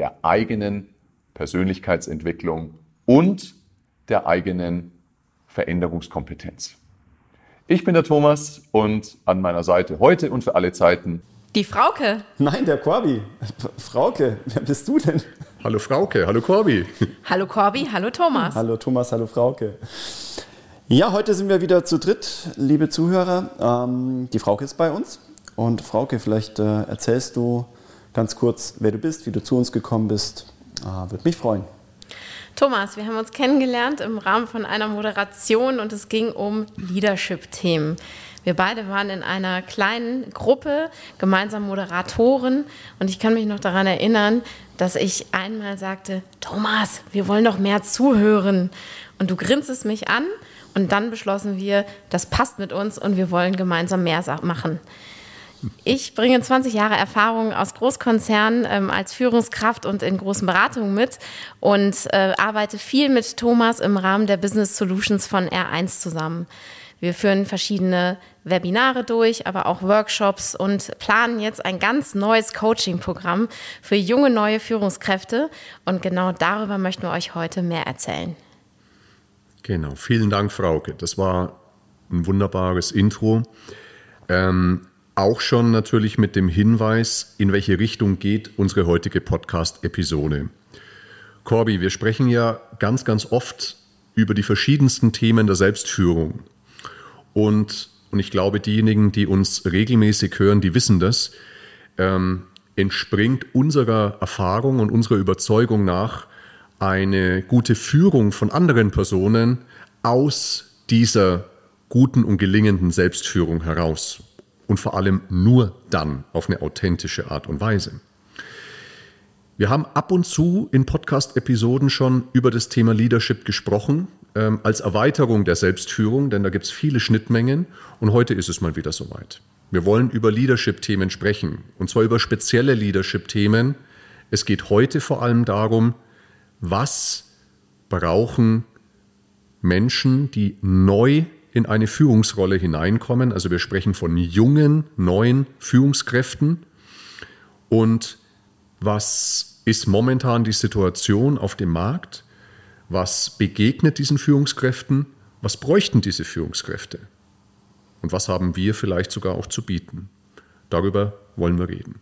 der eigenen Persönlichkeitsentwicklung und der eigenen Veränderungskompetenz. Ich bin der Thomas und an meiner Seite heute und für alle Zeiten die Frauke. Nein, der Corby. Frauke, wer bist du denn? Hallo Frauke, hallo Corby. Hallo Corby, hallo Thomas. Hallo Thomas, hallo Frauke. Ja, heute sind wir wieder zu dritt, liebe Zuhörer. Ähm, die Frauke ist bei uns. Und Frauke, vielleicht äh, erzählst du ganz kurz, wer du bist, wie du zu uns gekommen bist. Äh, Würde mich freuen. Thomas, wir haben uns kennengelernt im Rahmen von einer Moderation und es ging um Leadership-Themen. Wir beide waren in einer kleinen Gruppe, gemeinsam Moderatoren. Und ich kann mich noch daran erinnern, dass ich einmal sagte, Thomas, wir wollen doch mehr zuhören. Und du grinstest mich an. Und dann beschlossen wir, das passt mit uns und wir wollen gemeinsam mehr machen. Ich bringe 20 Jahre Erfahrung aus Großkonzernen ähm, als Führungskraft und in großen Beratungen mit und äh, arbeite viel mit Thomas im Rahmen der Business Solutions von R1 zusammen. Wir führen verschiedene Webinare durch, aber auch Workshops und planen jetzt ein ganz neues Coaching-Programm für junge neue Führungskräfte. Und genau darüber möchten wir euch heute mehr erzählen. Genau, vielen Dank, Frauke. Das war ein wunderbares Intro. Ähm, auch schon natürlich mit dem Hinweis, in welche Richtung geht unsere heutige Podcast-Episode. Corby, wir sprechen ja ganz, ganz oft über die verschiedensten Themen der Selbstführung. Und, und ich glaube, diejenigen, die uns regelmäßig hören, die wissen das, ähm, entspringt unserer Erfahrung und unserer Überzeugung nach eine gute Führung von anderen Personen aus dieser guten und gelingenden Selbstführung heraus. Und vor allem nur dann auf eine authentische Art und Weise. Wir haben ab und zu in Podcast-Episoden schon über das Thema Leadership gesprochen ähm, als Erweiterung der Selbstführung, denn da gibt es viele Schnittmengen und heute ist es mal wieder soweit. Wir wollen über Leadership-Themen sprechen und zwar über spezielle Leadership-Themen. Es geht heute vor allem darum, was brauchen Menschen, die neu in eine Führungsrolle hineinkommen. Also wir sprechen von jungen, neuen Führungskräften. Und was ist momentan die Situation auf dem Markt? Was begegnet diesen Führungskräften? Was bräuchten diese Führungskräfte? Und was haben wir vielleicht sogar auch zu bieten? Darüber wollen wir reden.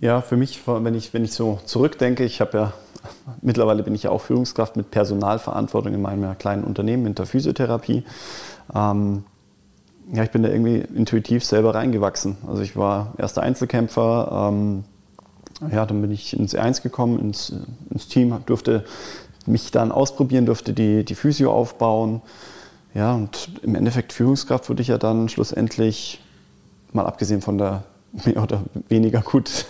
Ja, für mich, wenn ich, wenn ich so zurückdenke, ich habe ja, mittlerweile bin ich ja auch Führungskraft mit Personalverantwortung in meinem kleinen Unternehmen in der Physiotherapie. Ähm, ja, ich bin da irgendwie intuitiv selber reingewachsen. Also ich war erster Einzelkämpfer, ähm, ja, dann bin ich ins E1 gekommen, ins, ins Team, durfte mich dann ausprobieren, durfte die, die Physio aufbauen. Ja, und im Endeffekt Führungskraft wurde ich ja dann schlussendlich, mal abgesehen von der mehr oder weniger gut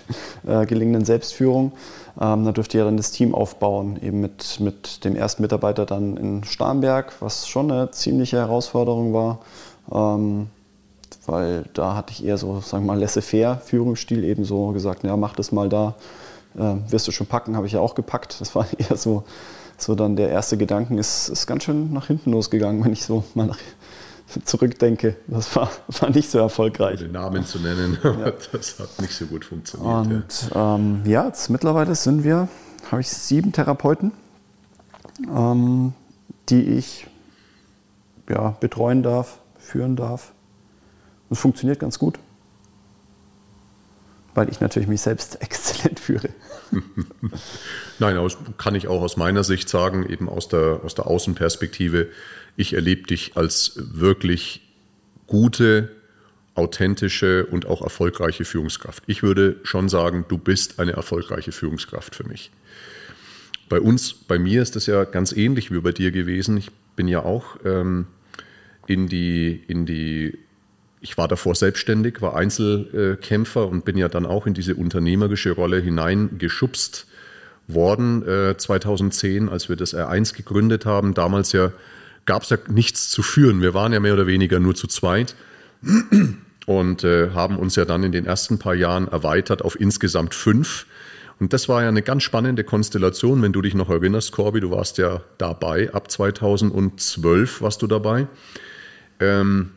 äh, gelingenden Selbstführung, ähm, da durfte ja dann das Team aufbauen, eben mit, mit dem ersten Mitarbeiter dann in Starnberg, was schon eine ziemliche Herausforderung war. Ähm, weil da hatte ich eher so, sagen wir mal, laissez-faire Führungsstil, eben so gesagt, ja, mach das mal da, äh, wirst du schon packen, habe ich ja auch gepackt. Das war eher so, so dann der erste Gedanken, ist, ist ganz schön nach hinten losgegangen, wenn ich so mal nach, zurückdenke. Das war, war nicht so erfolgreich. Den Namen zu nennen, ja. das hat nicht so gut funktioniert. Und ja, ähm, ja jetzt mittlerweile sind wir, habe ich sieben Therapeuten, ähm, die ich ja, betreuen darf, führen darf. Und es funktioniert ganz gut, weil ich natürlich mich selbst exzellent führe. Nein, das kann ich auch aus meiner Sicht sagen, eben aus der, aus der Außenperspektive. Ich erlebe dich als wirklich gute, authentische und auch erfolgreiche Führungskraft. Ich würde schon sagen, du bist eine erfolgreiche Führungskraft für mich. Bei uns, bei mir ist das ja ganz ähnlich wie bei dir gewesen. Ich bin ja auch ähm, in die, in die ich war davor selbstständig, war Einzelkämpfer und bin ja dann auch in diese unternehmerische Rolle hineingeschubst worden äh, 2010, als wir das R1 gegründet haben. Damals ja gab es ja nichts zu führen. Wir waren ja mehr oder weniger nur zu zweit und äh, haben uns ja dann in den ersten paar Jahren erweitert auf insgesamt fünf. Und das war ja eine ganz spannende Konstellation, wenn du dich noch erinnerst, Corby, du warst ja dabei, ab 2012 warst du dabei. Ähm,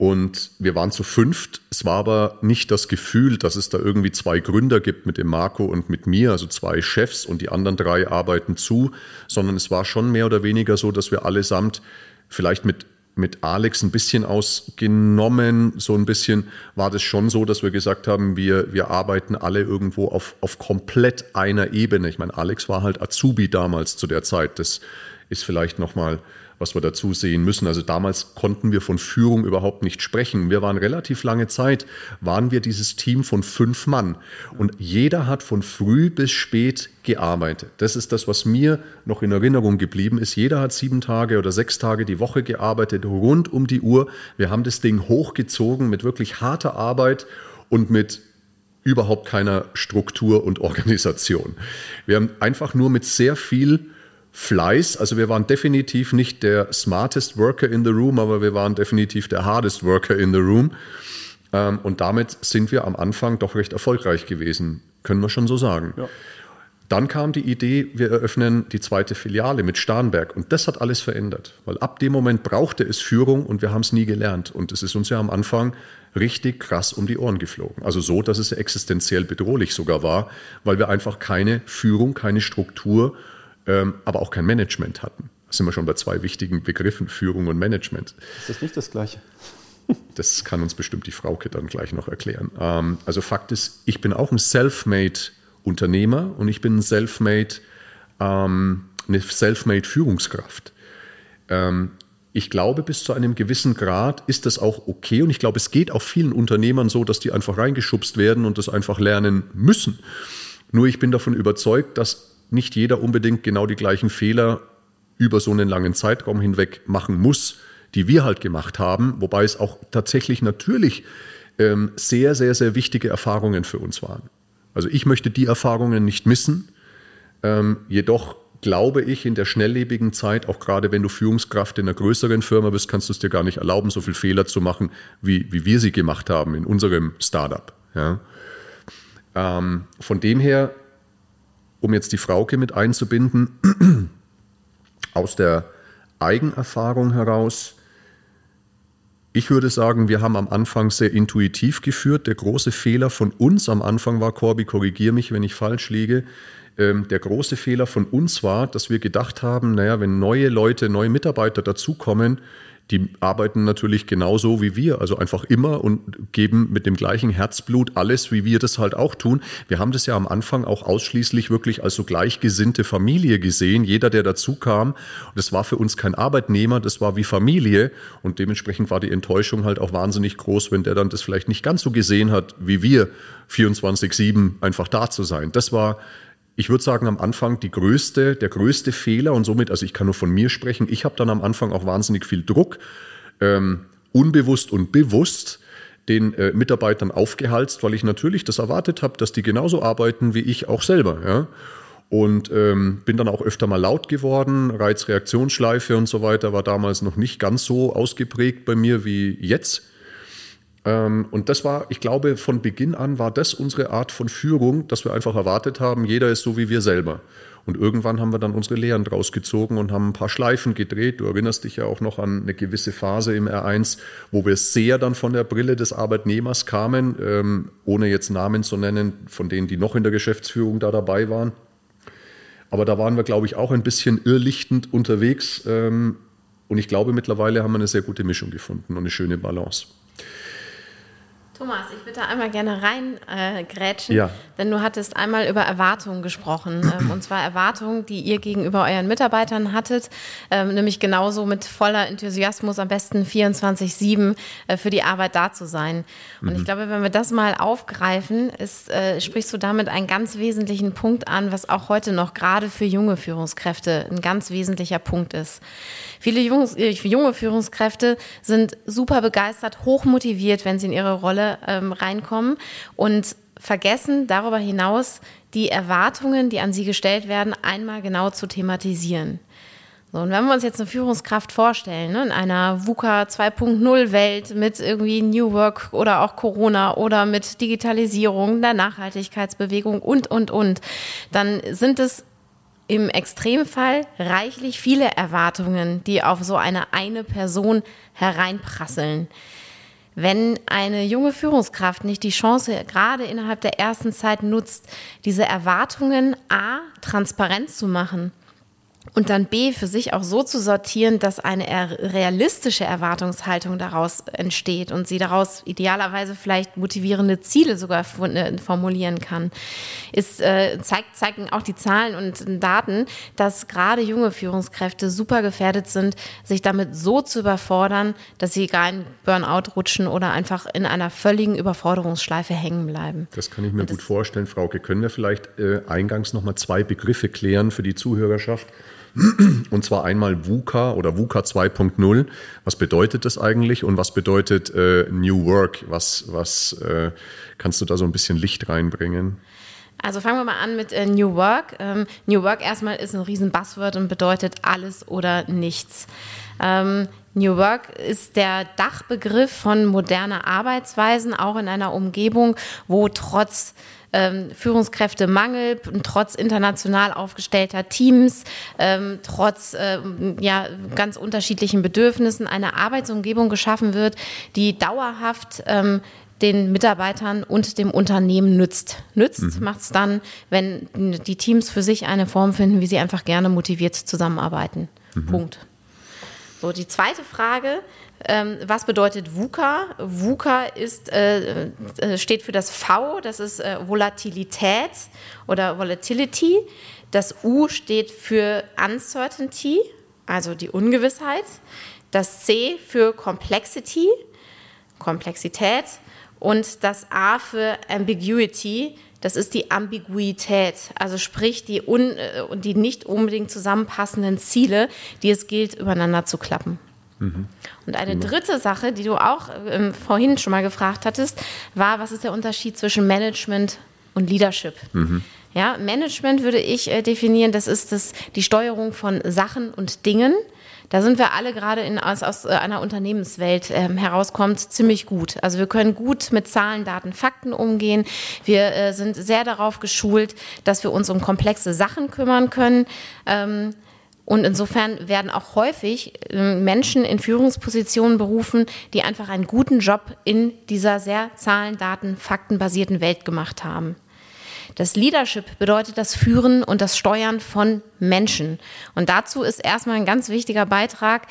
und wir waren zu fünft. Es war aber nicht das Gefühl, dass es da irgendwie zwei Gründer gibt mit dem Marco und mit mir, also zwei Chefs und die anderen drei arbeiten zu, sondern es war schon mehr oder weniger so, dass wir allesamt vielleicht mit mit Alex ein bisschen ausgenommen, so ein bisschen war das schon so, dass wir gesagt haben, wir, wir arbeiten alle irgendwo auf, auf komplett einer Ebene. Ich meine, Alex war halt Azubi damals zu der Zeit. Das ist vielleicht nochmal was wir dazu sehen müssen. Also damals konnten wir von Führung überhaupt nicht sprechen. Wir waren relativ lange Zeit, waren wir dieses Team von fünf Mann. Und jeder hat von früh bis spät gearbeitet. Das ist das, was mir noch in Erinnerung geblieben ist. Jeder hat sieben Tage oder sechs Tage die Woche gearbeitet, rund um die Uhr. Wir haben das Ding hochgezogen mit wirklich harter Arbeit und mit überhaupt keiner Struktur und Organisation. Wir haben einfach nur mit sehr viel Fleiß. Also wir waren definitiv nicht der smartest Worker in the room, aber wir waren definitiv der hardest Worker in the room. Ähm, und damit sind wir am Anfang doch recht erfolgreich gewesen, können wir schon so sagen. Ja. Dann kam die Idee, wir eröffnen die zweite Filiale mit Starnberg. Und das hat alles verändert, weil ab dem Moment brauchte es Führung und wir haben es nie gelernt. Und es ist uns ja am Anfang richtig krass um die Ohren geflogen. Also so, dass es existenziell bedrohlich sogar war, weil wir einfach keine Führung, keine Struktur ähm, aber auch kein Management hatten. Da sind wir schon bei zwei wichtigen Begriffen, Führung und Management. Ist das nicht das Gleiche? Das kann uns bestimmt die Frauke dann gleich noch erklären. Ähm, also Fakt ist, ich bin auch ein Self-Made Unternehmer und ich bin ein Self-Made, ähm, eine Self-Made Führungskraft. Ähm, ich glaube, bis zu einem gewissen Grad ist das auch okay und ich glaube, es geht auch vielen Unternehmern so, dass die einfach reingeschubst werden und das einfach lernen müssen. Nur ich bin davon überzeugt, dass nicht jeder unbedingt genau die gleichen Fehler über so einen langen Zeitraum hinweg machen muss, die wir halt gemacht haben, wobei es auch tatsächlich natürlich ähm, sehr, sehr, sehr wichtige Erfahrungen für uns waren. Also ich möchte die Erfahrungen nicht missen, ähm, jedoch glaube ich, in der schnelllebigen Zeit, auch gerade wenn du Führungskraft in einer größeren Firma bist, kannst du es dir gar nicht erlauben, so viele Fehler zu machen, wie, wie wir sie gemacht haben in unserem Startup. Ja. Ähm, von dem her um jetzt die Frauke mit einzubinden, aus der Eigenerfahrung heraus, ich würde sagen, wir haben am Anfang sehr intuitiv geführt. Der große Fehler von uns am Anfang war, Corby, korrigier mich, wenn ich falsch liege, ähm, der große Fehler von uns war, dass wir gedacht haben, naja, wenn neue Leute, neue Mitarbeiter dazukommen, die arbeiten natürlich genauso wie wir, also einfach immer und geben mit dem gleichen Herzblut alles, wie wir das halt auch tun. Wir haben das ja am Anfang auch ausschließlich wirklich als so gleichgesinnte Familie gesehen. Jeder, der dazu kam, das war für uns kein Arbeitnehmer, das war wie Familie und dementsprechend war die Enttäuschung halt auch wahnsinnig groß, wenn der dann das vielleicht nicht ganz so gesehen hat, wie wir 24-7 einfach da zu sein. Das war ich würde sagen, am Anfang die größte, der größte Fehler und somit, also ich kann nur von mir sprechen, ich habe dann am Anfang auch wahnsinnig viel Druck, ähm, unbewusst und bewusst den äh, Mitarbeitern aufgehalst, weil ich natürlich das erwartet habe, dass die genauso arbeiten wie ich auch selber. Ja? Und ähm, bin dann auch öfter mal laut geworden. Reizreaktionsschleife und so weiter war damals noch nicht ganz so ausgeprägt bei mir wie jetzt. Ähm, und das war, ich glaube, von Beginn an war das unsere Art von Führung, dass wir einfach erwartet haben, jeder ist so wie wir selber. Und irgendwann haben wir dann unsere Lehren draus gezogen und haben ein paar Schleifen gedreht. Du erinnerst dich ja auch noch an eine gewisse Phase im R1, wo wir sehr dann von der Brille des Arbeitnehmers kamen, ähm, ohne jetzt Namen zu nennen, von denen, die noch in der Geschäftsführung da dabei waren. Aber da waren wir, glaube ich, auch ein bisschen irrlichtend unterwegs. Ähm, und ich glaube, mittlerweile haben wir eine sehr gute Mischung gefunden und eine schöne Balance. Thomas, ich würde da einmal gerne reingrätschen, äh, ja. denn du hattest einmal über Erwartungen gesprochen. Ähm, und zwar Erwartungen, die ihr gegenüber euren Mitarbeitern hattet, ähm, nämlich genauso mit voller Enthusiasmus am besten 24-7 äh, für die Arbeit da zu sein. Und mhm. ich glaube, wenn wir das mal aufgreifen, ist, äh, sprichst du damit einen ganz wesentlichen Punkt an, was auch heute noch gerade für junge Führungskräfte ein ganz wesentlicher Punkt ist. Viele Jungs, äh, junge Führungskräfte sind super begeistert, hochmotiviert, wenn sie in ihre Rolle ähm, reinkommen und vergessen darüber hinaus die Erwartungen, die an sie gestellt werden, einmal genau zu thematisieren. So, und wenn wir uns jetzt eine Führungskraft vorstellen, ne, in einer VUCA 2.0 Welt mit irgendwie New Work oder auch Corona oder mit Digitalisierung, der Nachhaltigkeitsbewegung und, und, und, dann sind es im Extremfall reichlich viele Erwartungen, die auf so eine eine Person hereinprasseln. Wenn eine junge Führungskraft nicht die Chance gerade innerhalb der ersten Zeit nutzt, diese Erwartungen a transparent zu machen und dann B für sich auch so zu sortieren, dass eine realistische Erwartungshaltung daraus entsteht und sie daraus idealerweise vielleicht motivierende Ziele sogar äh, formulieren kann, ist, äh, zeigt, zeigen auch die Zahlen und Daten, dass gerade junge Führungskräfte super gefährdet sind, sich damit so zu überfordern, dass sie gar in Burnout rutschen oder einfach in einer völligen Überforderungsschleife hängen bleiben. Das kann ich mir gut vorstellen, Frauke. Können wir vielleicht äh, eingangs nochmal zwei Begriffe klären für die Zuhörerschaft? Und zwar einmal VUCA oder VUCA 2.0. Was bedeutet das eigentlich und was bedeutet äh, New Work? Was, was äh, kannst du da so ein bisschen Licht reinbringen? Also fangen wir mal an mit äh, New Work. Ähm, New Work erstmal ist ein riesen Buzzword und bedeutet alles oder nichts. Ähm, New Work ist der Dachbegriff von moderner Arbeitsweisen, auch in einer Umgebung, wo trotz ähm, Führungskräftemangel, trotz international aufgestellter Teams, ähm, trotz ähm, ja, ganz unterschiedlichen Bedürfnissen eine Arbeitsumgebung geschaffen wird, die dauerhaft ähm, den Mitarbeitern und dem Unternehmen nützt. Nützt mhm. macht es dann, wenn die Teams für sich eine Form finden, wie sie einfach gerne motiviert zusammenarbeiten. Mhm. Punkt. So, die zweite Frage, ähm, was bedeutet VUCA? VUCA ist, äh, äh, steht für das V, das ist äh, Volatilität oder Volatility. Das U steht für Uncertainty, also die Ungewissheit. Das C für Complexity, Komplexität. Und das A für Ambiguity, das ist die Ambiguität, also sprich die, un, äh, die nicht unbedingt zusammenpassenden Ziele, die es gilt, übereinander zu klappen. Mhm. Und eine dritte Sache, die du auch ähm, vorhin schon mal gefragt hattest, war, was ist der Unterschied zwischen Management und Leadership? Mhm. Ja, Management würde ich äh, definieren, das ist das, die Steuerung von Sachen und Dingen. Da sind wir alle gerade in, aus, aus äh, einer Unternehmenswelt äh, herauskommt, ziemlich gut. Also wir können gut mit Zahlen, Daten, Fakten umgehen. Wir äh, sind sehr darauf geschult, dass wir uns um komplexe Sachen kümmern können. Ähm, und insofern werden auch häufig äh, Menschen in Führungspositionen berufen, die einfach einen guten Job in dieser sehr Zahlen, Daten, Faktenbasierten Welt gemacht haben. Das Leadership bedeutet das Führen und das Steuern von Menschen. Und dazu ist erstmal ein ganz wichtiger Beitrag,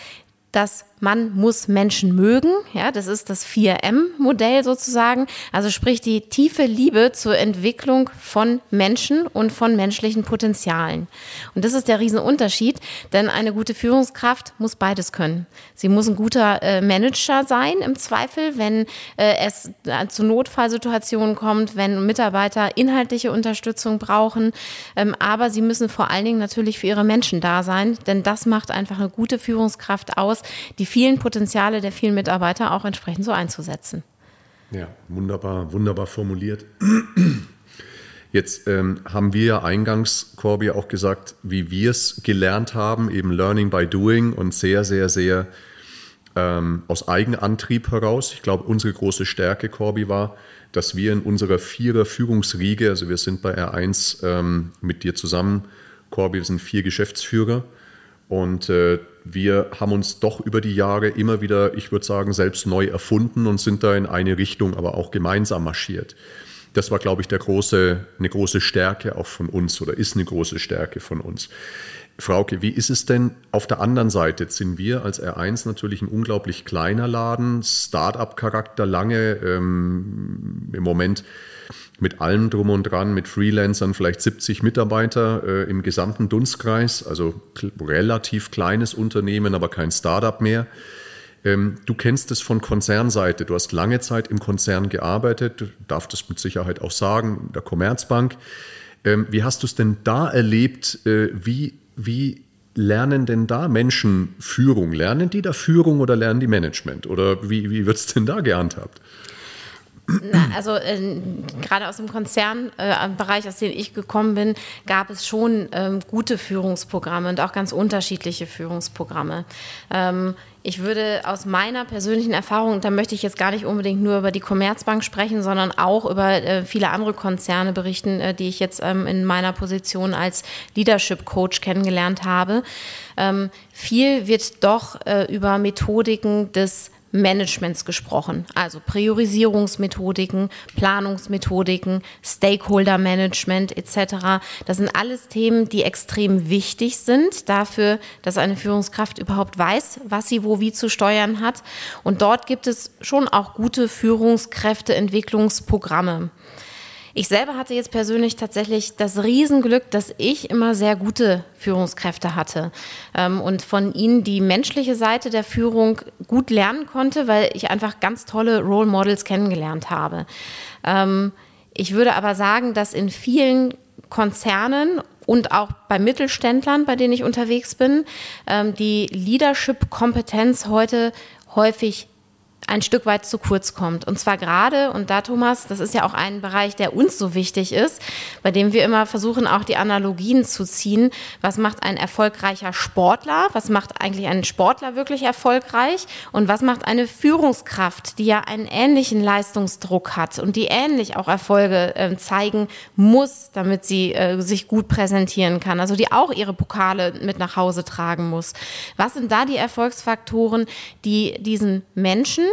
dass man muss Menschen mögen. Ja, das ist das 4M-Modell sozusagen. Also sprich die tiefe Liebe zur Entwicklung von Menschen und von menschlichen Potenzialen. Und das ist der Riesenunterschied, denn eine gute Führungskraft muss beides können. Sie muss ein guter äh, Manager sein im Zweifel, wenn äh, es äh, zu Notfallsituationen kommt, wenn Mitarbeiter inhaltliche Unterstützung brauchen. Ähm, aber sie müssen vor allen Dingen natürlich für ihre Menschen da sein, denn das macht einfach eine gute Führungskraft aus, die vielen Potenziale der vielen Mitarbeiter auch entsprechend so einzusetzen. Ja, wunderbar, wunderbar formuliert. Jetzt ähm, haben wir ja eingangs, Corby, auch gesagt, wie wir es gelernt haben, eben Learning by Doing und sehr, sehr, sehr ähm, aus Eigenantrieb heraus. Ich glaube, unsere große Stärke, Corby, war, dass wir in unserer Vierer Führungsriege, also wir sind bei R1 ähm, mit dir zusammen, Corby, wir sind vier Geschäftsführer und äh, wir haben uns doch über die Jahre immer wieder, ich würde sagen, selbst neu erfunden und sind da in eine Richtung aber auch gemeinsam marschiert. Das war, glaube ich, der große, eine große Stärke auch von uns oder ist eine große Stärke von uns. Frauke, wie ist es denn auf der anderen Seite? Jetzt sind wir als R1 natürlich ein unglaublich kleiner Laden, Start-up-Charakter lange, ähm, im Moment mit allem drum und dran, mit Freelancern vielleicht 70 Mitarbeiter äh, im gesamten Dunstkreis, also relativ kleines Unternehmen, aber kein Start-up mehr. Ähm, du kennst es von Konzernseite. Du hast lange Zeit im Konzern gearbeitet, du darfst es mit Sicherheit auch sagen, in der Commerzbank. Ähm, wie hast du es denn da erlebt? Äh, wie, wie lernen denn da Menschen Führung? Lernen die da Führung oder lernen die Management? Oder wie, wie wird es denn da gehandhabt? Na, also äh, gerade aus dem Konzernbereich, äh, aus dem ich gekommen bin, gab es schon ähm, gute Führungsprogramme und auch ganz unterschiedliche Führungsprogramme. Ähm, ich würde aus meiner persönlichen Erfahrung, da möchte ich jetzt gar nicht unbedingt nur über die Commerzbank sprechen, sondern auch über äh, viele andere Konzerne berichten, äh, die ich jetzt ähm, in meiner Position als Leadership Coach kennengelernt habe. Ähm, viel wird doch äh, über Methodiken des Managements gesprochen, also Priorisierungsmethodiken, Planungsmethodiken, Stakeholder Management etc. Das sind alles Themen, die extrem wichtig sind dafür, dass eine Führungskraft überhaupt weiß, was sie wo wie zu steuern hat. Und dort gibt es schon auch gute Führungskräfteentwicklungsprogramme. Ich selber hatte jetzt persönlich tatsächlich das Riesenglück, dass ich immer sehr gute Führungskräfte hatte ähm, und von ihnen die menschliche Seite der Führung gut lernen konnte, weil ich einfach ganz tolle Role Models kennengelernt habe. Ähm, ich würde aber sagen, dass in vielen Konzernen und auch bei Mittelständlern, bei denen ich unterwegs bin, ähm, die Leadership-Kompetenz heute häufig ein Stück weit zu kurz kommt. Und zwar gerade, und da Thomas, das ist ja auch ein Bereich, der uns so wichtig ist, bei dem wir immer versuchen, auch die Analogien zu ziehen. Was macht ein erfolgreicher Sportler? Was macht eigentlich ein Sportler wirklich erfolgreich? Und was macht eine Führungskraft, die ja einen ähnlichen Leistungsdruck hat und die ähnlich auch Erfolge äh, zeigen muss, damit sie äh, sich gut präsentieren kann? Also die auch ihre Pokale mit nach Hause tragen muss. Was sind da die Erfolgsfaktoren, die diesen Menschen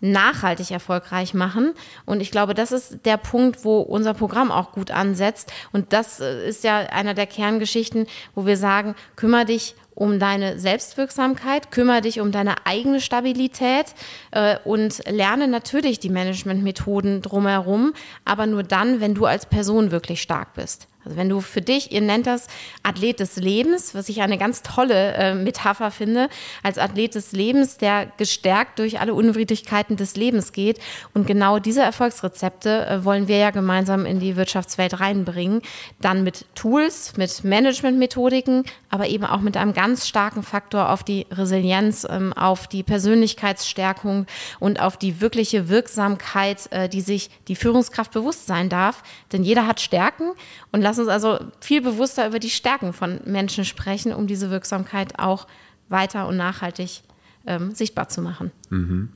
nachhaltig erfolgreich machen. Und ich glaube, das ist der Punkt, wo unser Programm auch gut ansetzt. Und das äh, ist ja einer der Kerngeschichten, wo wir sagen, kümmere dich um deine Selbstwirksamkeit, kümmere dich um deine eigene Stabilität äh, und lerne natürlich die Managementmethoden drumherum, aber nur dann, wenn du als Person wirklich stark bist. Also wenn du für dich, ihr nennt das Athlet des Lebens, was ich eine ganz tolle äh, Metapher finde, als Athlet des Lebens, der gestärkt durch alle Unwidrigkeiten des Lebens geht. Und genau diese Erfolgsrezepte äh, wollen wir ja gemeinsam in die Wirtschaftswelt reinbringen. Dann mit Tools, mit Managementmethodiken, aber eben auch mit einem ganz starken Faktor auf die Resilienz, ähm, auf die Persönlichkeitsstärkung und auf die wirkliche Wirksamkeit, äh, die sich die Führungskraft bewusst sein darf. Denn jeder hat Stärken und lass uns also viel bewusster über die Stärken von Menschen sprechen, um diese Wirksamkeit auch weiter und nachhaltig ähm, sichtbar zu machen. Mhm.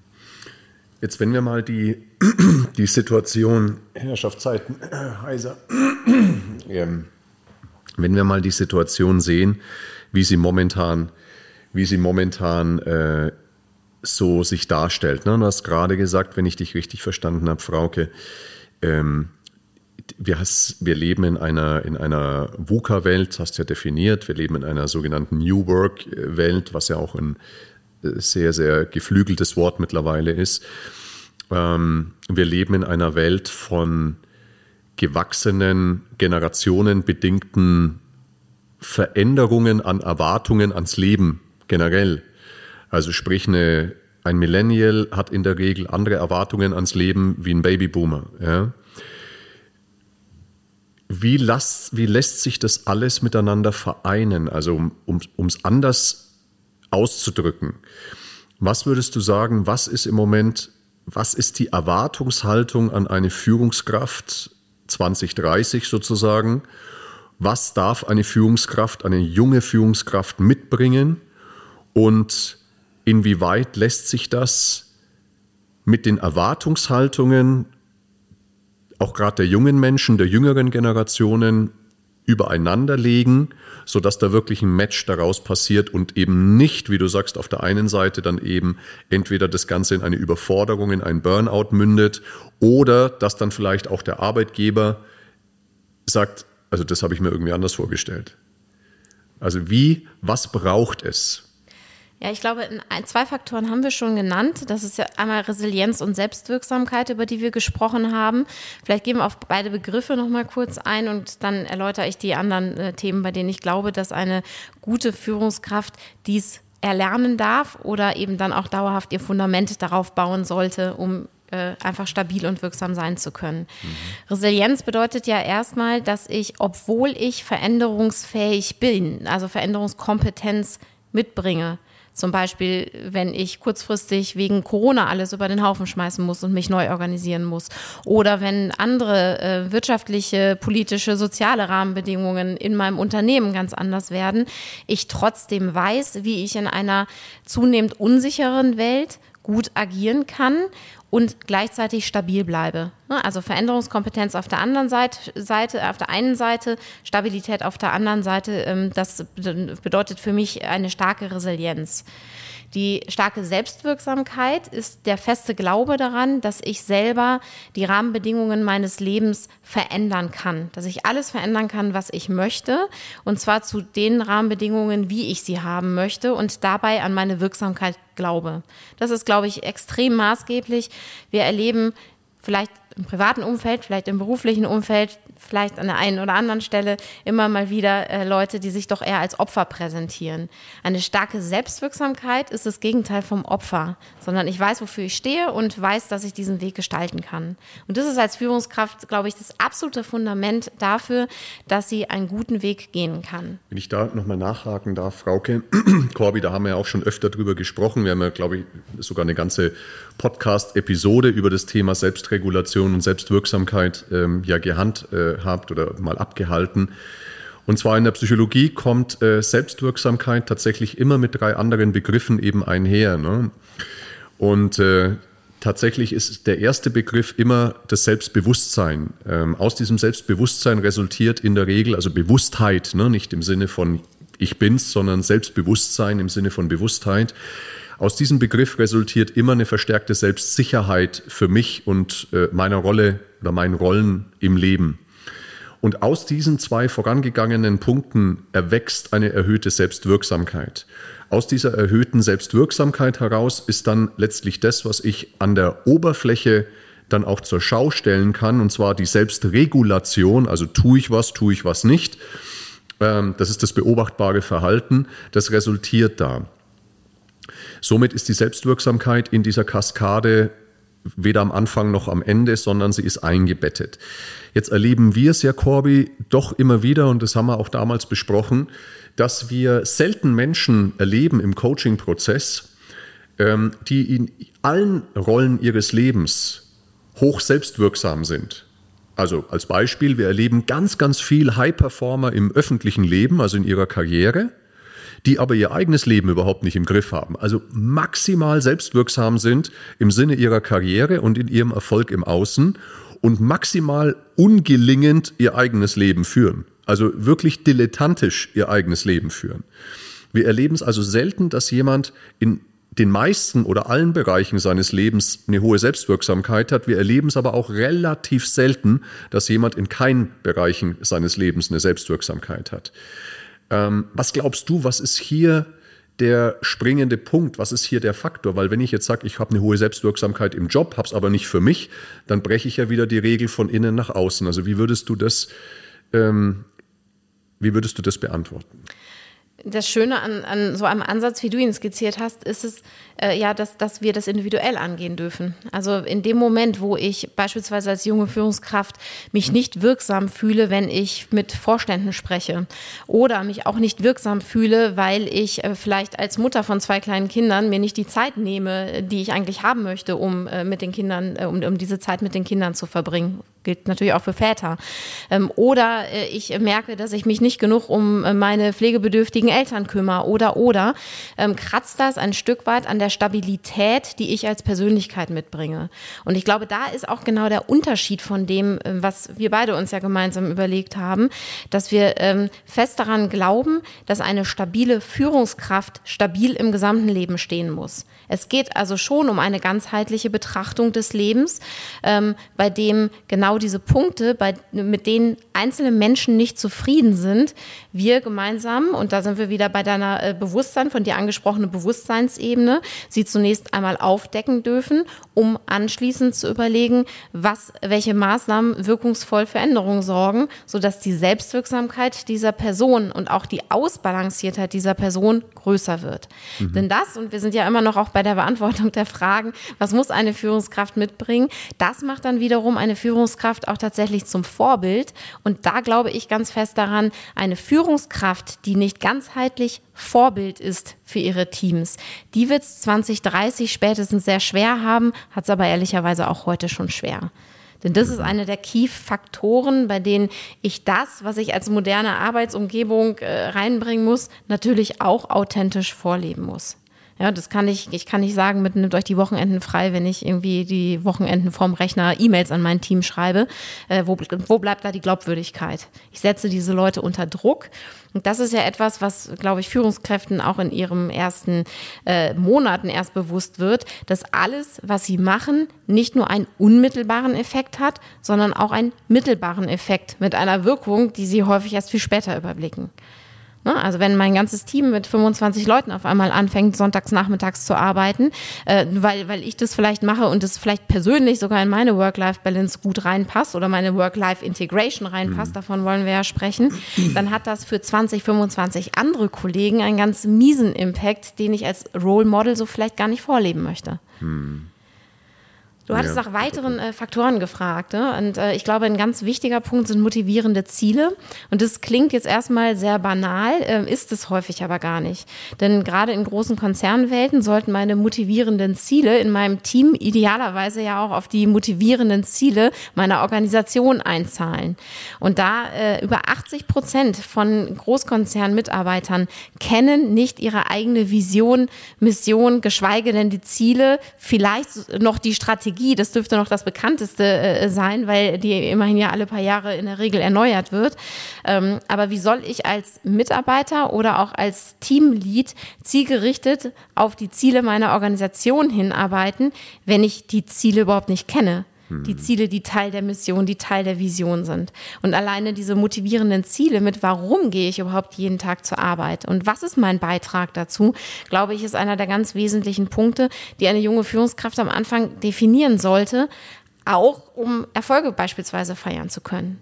Jetzt, wenn wir mal die, die Situation, Herrschaftszeiten, heiser, ähm, wenn wir mal die Situation sehen, wie sie momentan, wie sie momentan äh, so sich darstellt. Ne? Du hast gerade gesagt, wenn ich dich richtig verstanden habe, Frauke, ähm, wir, has, wir leben in einer, in einer VUCA-Welt, hast du ja definiert. Wir leben in einer sogenannten New Work-Welt, was ja auch ein äh, sehr, sehr geflügeltes Wort mittlerweile ist. Ähm, wir leben in einer Welt von gewachsenen, generationenbedingten Veränderungen an Erwartungen ans Leben generell. Also sprich, eine, ein Millennial hat in der Regel andere Erwartungen ans Leben wie ein Babyboomer. Ja? Wie, las, wie lässt sich das alles miteinander vereinen? Also um es um, anders auszudrücken. Was würdest du sagen, was ist im Moment, was ist die Erwartungshaltung an eine Führungskraft 2030 sozusagen? Was darf eine Führungskraft, eine junge Führungskraft mitbringen? Und inwieweit lässt sich das mit den Erwartungshaltungen auch gerade der jungen Menschen, der jüngeren Generationen übereinander legen, sodass da wirklich ein Match daraus passiert und eben nicht, wie du sagst, auf der einen Seite dann eben entweder das Ganze in eine Überforderung, in einen Burnout mündet oder dass dann vielleicht auch der Arbeitgeber sagt, also das habe ich mir irgendwie anders vorgestellt. Also wie, was braucht es? Ja, ich glaube, ein, zwei Faktoren haben wir schon genannt. Das ist ja einmal Resilienz und Selbstwirksamkeit, über die wir gesprochen haben. Vielleicht gehen wir auf beide Begriffe noch mal kurz ein und dann erläutere ich die anderen äh, Themen, bei denen ich glaube, dass eine gute Führungskraft dies erlernen darf oder eben dann auch dauerhaft ihr Fundament darauf bauen sollte, um äh, einfach stabil und wirksam sein zu können. Mhm. Resilienz bedeutet ja erstmal, dass ich, obwohl ich veränderungsfähig bin, also Veränderungskompetenz mitbringe, zum Beispiel, wenn ich kurzfristig wegen Corona alles über den Haufen schmeißen muss und mich neu organisieren muss. Oder wenn andere äh, wirtschaftliche, politische, soziale Rahmenbedingungen in meinem Unternehmen ganz anders werden. Ich trotzdem weiß, wie ich in einer zunehmend unsicheren Welt gut agieren kann und gleichzeitig stabil bleibe. Ne, also Veränderungskompetenz auf der anderen Seite, auf der einen Seite, Stabilität auf der anderen Seite, ähm, das bedeutet für mich eine starke Resilienz. Die starke Selbstwirksamkeit ist der feste Glaube daran, dass ich selber die Rahmenbedingungen meines Lebens verändern kann, dass ich alles verändern kann, was ich möchte, und zwar zu den Rahmenbedingungen, wie ich sie haben möchte und dabei an meine Wirksamkeit glaube. Das ist, glaube ich, extrem maßgeblich. Wir erleben vielleicht im privaten Umfeld, vielleicht im beruflichen Umfeld, vielleicht an der einen oder anderen Stelle immer mal wieder äh, Leute, die sich doch eher als Opfer präsentieren. Eine starke Selbstwirksamkeit ist das Gegenteil vom Opfer, sondern ich weiß, wofür ich stehe und weiß, dass ich diesen Weg gestalten kann. Und das ist als Führungskraft, glaube ich, das absolute Fundament dafür, dass sie einen guten Weg gehen kann. Wenn ich da nochmal nachhaken darf, Frauke, Corby, da haben wir ja auch schon öfter drüber gesprochen. Wir haben ja, glaube ich, sogar eine ganze Podcast-Episode über das Thema Selbstregulation und Selbstwirksamkeit ähm, ja gehandhabt äh, oder mal abgehalten. Und zwar in der Psychologie kommt äh, Selbstwirksamkeit tatsächlich immer mit drei anderen Begriffen eben einher. Ne? Und äh, tatsächlich ist der erste Begriff immer das Selbstbewusstsein. Ähm, aus diesem Selbstbewusstsein resultiert in der Regel, also Bewusstheit, ne? nicht im Sinne von ich bin's, sondern Selbstbewusstsein im Sinne von Bewusstheit. Aus diesem Begriff resultiert immer eine verstärkte Selbstsicherheit für mich und äh, meiner Rolle oder meinen Rollen im Leben. Und aus diesen zwei vorangegangenen Punkten erwächst eine erhöhte Selbstwirksamkeit. Aus dieser erhöhten Selbstwirksamkeit heraus ist dann letztlich das, was ich an der Oberfläche dann auch zur Schau stellen kann, und zwar die Selbstregulation, also tue ich was, tue ich was nicht. Ähm, das ist das beobachtbare Verhalten, das resultiert da. Somit ist die Selbstwirksamkeit in dieser Kaskade weder am Anfang noch am Ende, sondern sie ist eingebettet. Jetzt erleben wir es ja, Corby, doch immer wieder, und das haben wir auch damals besprochen, dass wir selten Menschen erleben im Coaching-Prozess, ähm, die in allen Rollen ihres Lebens hoch selbstwirksam sind. Also als Beispiel, wir erleben ganz, ganz viel High-Performer im öffentlichen Leben, also in ihrer Karriere die aber ihr eigenes Leben überhaupt nicht im Griff haben. Also maximal selbstwirksam sind im Sinne ihrer Karriere und in ihrem Erfolg im Außen und maximal ungelingend ihr eigenes Leben führen. Also wirklich dilettantisch ihr eigenes Leben führen. Wir erleben es also selten, dass jemand in den meisten oder allen Bereichen seines Lebens eine hohe Selbstwirksamkeit hat. Wir erleben es aber auch relativ selten, dass jemand in keinen Bereichen seines Lebens eine Selbstwirksamkeit hat. Ähm, was glaubst du, was ist hier der springende Punkt? Was ist hier der Faktor? Weil wenn ich jetzt sage, ich habe eine hohe Selbstwirksamkeit im Job, habe es aber nicht für mich, dann breche ich ja wieder die Regel von innen nach außen. Also wie würdest du das, ähm, wie würdest du das beantworten? Das Schöne an, an so einem Ansatz, wie du ihn skizziert hast, ist es äh, ja, dass, dass wir das individuell angehen dürfen. Also in dem Moment, wo ich beispielsweise als junge Führungskraft mich nicht wirksam fühle, wenn ich mit Vorständen spreche oder mich auch nicht wirksam fühle, weil ich äh, vielleicht als Mutter von zwei kleinen Kindern mir nicht die Zeit nehme, die ich eigentlich haben möchte, um äh, mit den Kindern, äh, um, um diese Zeit mit den Kindern zu verbringen gilt natürlich auch für Väter. Ähm, oder äh, ich merke, dass ich mich nicht genug um äh, meine pflegebedürftigen Eltern kümmere oder oder ähm, kratzt das ein Stück weit an der Stabilität, die ich als Persönlichkeit mitbringe. Und ich glaube, da ist auch genau der Unterschied von dem, äh, was wir beide uns ja gemeinsam überlegt haben, dass wir ähm, fest daran glauben, dass eine stabile Führungskraft stabil im gesamten Leben stehen muss. Es geht also schon um eine ganzheitliche Betrachtung des Lebens, bei dem genau diese Punkte, bei, mit denen einzelne Menschen nicht zufrieden sind, wir gemeinsam, und da sind wir wieder bei deiner äh, Bewusstsein, von dir angesprochene Bewusstseinsebene, sie zunächst einmal aufdecken dürfen, um anschließend zu überlegen, was, welche Maßnahmen wirkungsvoll für Änderungen sorgen, sodass die Selbstwirksamkeit dieser Person und auch die Ausbalanciertheit dieser Person größer wird. Mhm. Denn das, und wir sind ja immer noch auch bei der Beantwortung der Fragen, was muss eine Führungskraft mitbringen, das macht dann wiederum eine Führungskraft auch tatsächlich zum Vorbild. Und da glaube ich ganz fest daran, eine Führungskraft, die nicht ganzheitlich Vorbild ist für ihre Teams, die wird es 2030 spätestens sehr schwer haben, hat es aber ehrlicherweise auch heute schon schwer. Denn das ist einer der Key-Faktoren, bei denen ich das, was ich als moderne Arbeitsumgebung äh, reinbringen muss, natürlich auch authentisch vorleben muss. Ja, das kann ich, ich kann nicht sagen, mit nimmt euch die Wochenenden frei, wenn ich irgendwie die Wochenenden vorm Rechner E-Mails an mein Team schreibe. Äh, wo, wo bleibt da die Glaubwürdigkeit? Ich setze diese Leute unter Druck. Und das ist ja etwas, was, glaube ich, Führungskräften auch in ihren ersten äh, Monaten erst bewusst wird, dass alles, was sie machen, nicht nur einen unmittelbaren Effekt hat, sondern auch einen mittelbaren Effekt mit einer Wirkung, die sie häufig erst viel später überblicken. Ne? Also wenn mein ganzes Team mit 25 Leuten auf einmal anfängt, sonntags nachmittags zu arbeiten, äh, weil, weil ich das vielleicht mache und es vielleicht persönlich sogar in meine Work-Life-Balance gut reinpasst oder meine Work-Life-Integration reinpasst, mhm. davon wollen wir ja sprechen, dann hat das für 20, 25 andere Kollegen einen ganz miesen Impact, den ich als Role Model so vielleicht gar nicht vorleben möchte. Mhm. Du hattest ja. nach weiteren äh, Faktoren gefragt. Ne? Und äh, ich glaube, ein ganz wichtiger Punkt sind motivierende Ziele. Und das klingt jetzt erstmal sehr banal, äh, ist es häufig aber gar nicht. Denn gerade in großen Konzernwelten sollten meine motivierenden Ziele in meinem Team idealerweise ja auch auf die motivierenden Ziele meiner Organisation einzahlen. Und da äh, über 80 Prozent von Großkonzernmitarbeitern kennen nicht ihre eigene Vision, Mission, geschweige denn die Ziele, vielleicht noch die Strategie Strategie, das dürfte noch das bekannteste äh, sein, weil die immerhin ja alle paar Jahre in der Regel erneuert wird. Ähm, aber wie soll ich als Mitarbeiter oder auch als Teamlead zielgerichtet auf die Ziele meiner Organisation hinarbeiten, wenn ich die Ziele überhaupt nicht kenne? Die. Ziele, die Teil der Mission, die Teil der Vision sind. Und alleine diese motivierenden Ziele mit, warum gehe ich überhaupt jeden Tag zur Arbeit und was ist mein Beitrag dazu, glaube ich, ist einer der ganz wesentlichen Punkte, die eine junge Führungskraft am Anfang definieren sollte, auch um Erfolge beispielsweise feiern zu können.